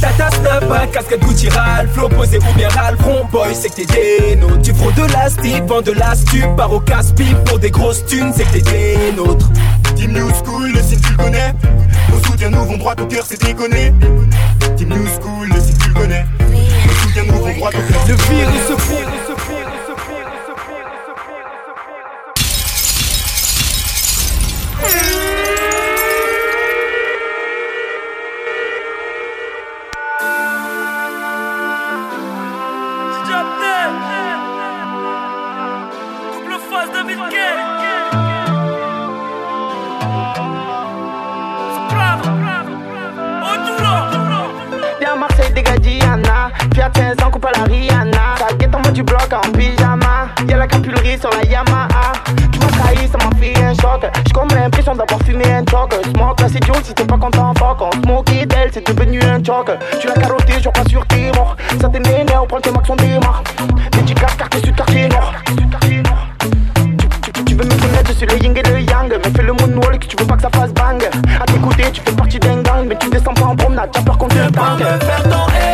Tata snap, un casquette Gucci Ralph Flow posé ou bien Ralph Front boy, c'est que t'es des nôtres Tu fraudes de la stipe, vends de la stup Pars au casse-pipe pour des grosses thunes C'est que t'es des nôtres Team New School, le signe tu le connais. Nos soutiens nous vont droit au cœur, c'est déconné. Team New School, le signe tu le connais. Nos soutiens nous vont droit au cœur. Le virus se fout. Puis à 15 ans, coupe à la Rihanna. Guette en mode du bloc en pyjama. Y'a la capulerie sur la Yamaha. Tu m'as trahi, ça m'a fait un choc. J'ai comme l'impression d'avoir fumé un choc. Smoke, là c'est Joe, si t'es pas content, fuck. On smoke it, elle, c'est devenu un choc. Tu l'as carotté, je crois sur tes morts. Ça t'énerve, prends tes max, on démarre. Dédicace, quartier sud, quartier nord. Tu veux me connaître sur le yin et le yang Mais fais le moonwalk, tu veux pas que ça fasse bang À t'écouter, tu fais partie a déjà peur qu'on te faire ton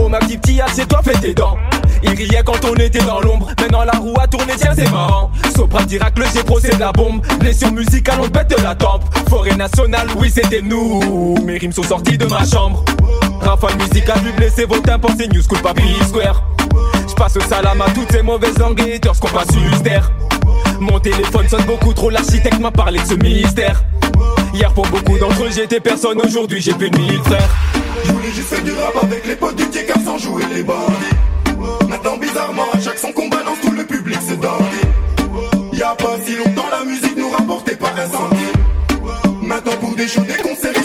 oh ma petite petite, assieds-toi, fais tes dents. Il riait quand on était dans l'ombre, maintenant la roue a tourné, tiens c'est marrant. Sopra Dirac, le G c'est la bombe. Blessure musicale, on pète de la tempe. Forêt nationale, oui c'était nous. Mes rimes sont sorties de ma chambre. Rafale musicale, vu blessé vos tympans, c'est New School, pas Square. J'passe au salam à toutes ces mauvaises langues et qu'on passe terre. Mon téléphone sonne beaucoup trop, l'architecte m'a parlé de ce mystère. Hier pour beaucoup d'entre eux j'étais personne, aujourd'hui j'ai plus de mille frères. Je voulais juste faire du rap avec les potes du Tchèque sans jouer les bandits. Maintenant, bizarrement, à chaque son qu'on balance, tout le public c'est dandy. Y'a pas si longtemps, la musique nous rapportait pas un centime. Maintenant, pour des shows, des concerts,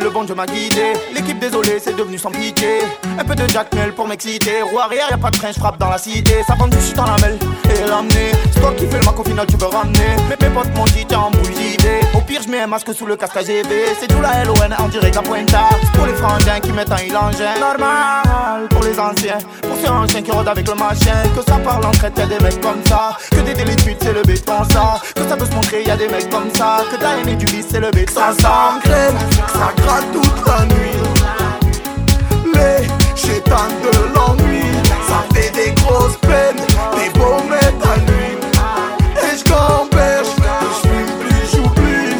le bon Dieu m'a guidé. Désolé, c'est devenu sans pitié. Un peu de Jack Mel pour m'exciter. Roue arrière, y'a pas de train, frappe dans la cité. Ça vend du shit en lamelle et l'amener. C'est toi qui fais le mac, au final, tu veux ramener. Mais mes potes m'ont dit, tiens, embrouille d'idées. Au pire, je mets un masque sous le casque AGV. C'est tout la LON en direct à Pointa. C'est pour les frangins qui mettent un ilangin. Normal pour les anciens. Pour ces anciens qui rôdent avec le machin. Que ça parle en traite, y'a des mecs comme ça. Que des délits de c'est le béton, ça. Que ça veut se montrer, y'a des mecs comme ça. Que t'as aimé du vice, c'est le béton, ça. s'engraine, ça gratte toute la nuit. Chétans de l'ennui, ça fait des grosses peines. Des beaux mettre à nuit. Et je gamberge, je fume plus, j'oublie.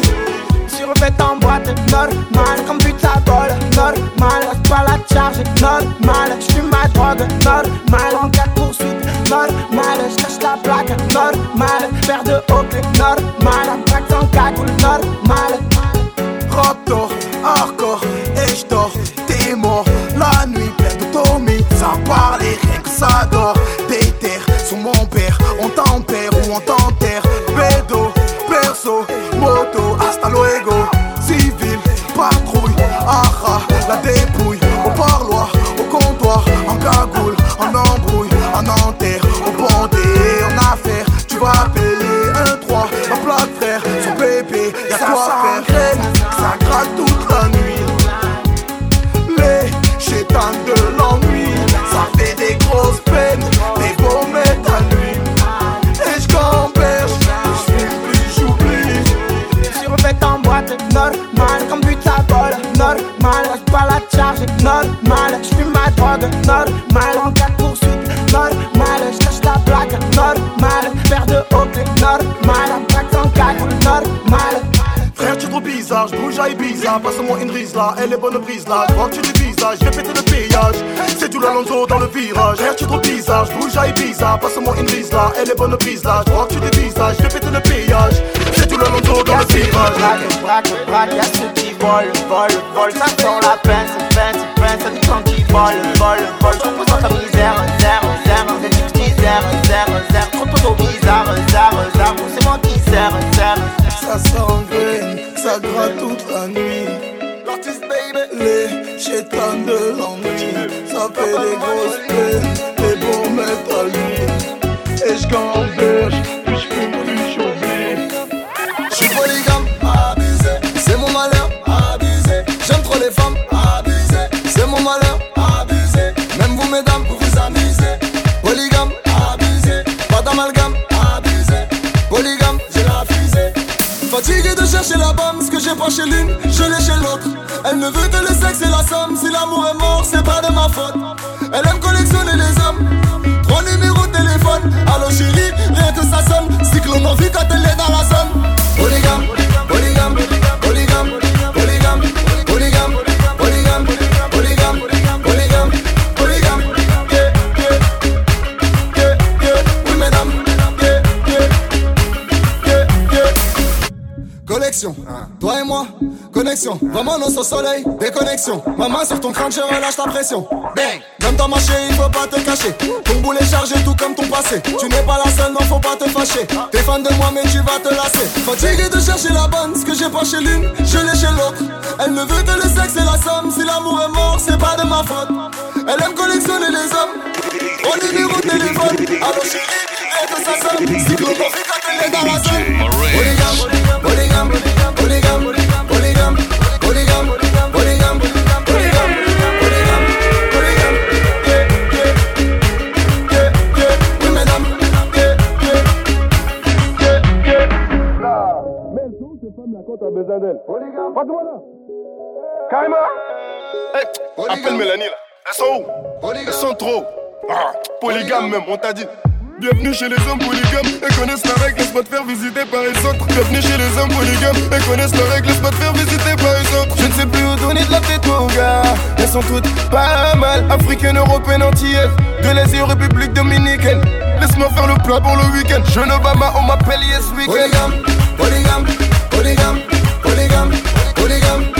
Survêt en boîte, normal, comme ça vole, normal, pas la charge, normal, j'fume ma drogue, normal, en cas de poursuite, normal, j'cache la plaque, normal, paire de haut normal, la plaque sans cagoule, normal. Raptor, la Drogue, normal. En cas de poursuite, normal. J'cache la plaque, normal. Paire de haut, normal. Plaque sans cagoule, normal. Frère, tu es trop bizarre, je bouge à Ibiza. Passe-moi une brise là, elle est bonne prise là. Je que tu dévisages, je vais péter le pillage. C'est tout l'Alonso dans le virage. Frère, tu es trop bizarre, je bouge à Ibiza. Passe-moi une brise là, elle est bonne prise là. Je que tu dévisages, je vais péter le pillage. C'est tout l'Alonso dans le virage. Volent, volent, volent. Ça sent la peine, c'est peine, c'est peine. Ça dépend qui vole, vole, vole. Repose dans ta misère, zère, zère. C'est du petit zère, zère, zère. Trop trop bizarre, zère, zère. C'est moi qui zère, zère. Ça s'engraine, ça gratte toute la nuit. L'artiste baby, les chétans de l'ennui. Ça fait des grosses peines, mais pour mettre à l'huile. Et je gamberge, chez l'une, je l'ai chez l'autre. Elle ne veut que le sexe et la somme. Si l'amour est mort, c'est pas de ma faute. Elle aime collectionner les hommes. Trois numéros de téléphone. Allô chérie, rien que ça sonne. Cyclone en vie quand elle est toi et moi, connexion. Vraiment, non au soleil, déconnexion. Ma main sur ton crâne, je relâche ta pression. Bang! Comme dans marché, il faut pas te cacher. Ton boulet chargé, tout comme ton passé. Tu n'es pas la seule, non, faut pas te fâcher. T'es fan de moi, mais tu vas te lasser. Fatigué de chercher la bonne, ce que j'ai pas chez l'une, je l'ai chez l'autre. Elle ne veut que le sexe et la somme. Si l'amour est mort, c'est pas de ma faute. Elle aime collectionner les hommes. On est téléphone. Allô chérie, sa somme. Quand elle est dans la zone. Appelle Mélanie là. Elles sont où? Elles sont trop. Ah, polygame même, on t'a dit. Bienvenue chez les hommes polygames. Elles connaissent la règle, laisse pas te faire visiter par les autres. Bienvenue chez les hommes polygames. Elles connaissent la règle, laisse pas te faire visiter par les autres. Je ne sais plus où donner de la tête mon gars. Elles sont toutes pas mal. Africaines, européennes, antillaises De l'Asie, République Dominicaine Laisse-moi faire le plat pour le week-end. Jeune Obama, on m'appelle Yes Weekend. Polygame, polygame, polygame, polygame, polygame,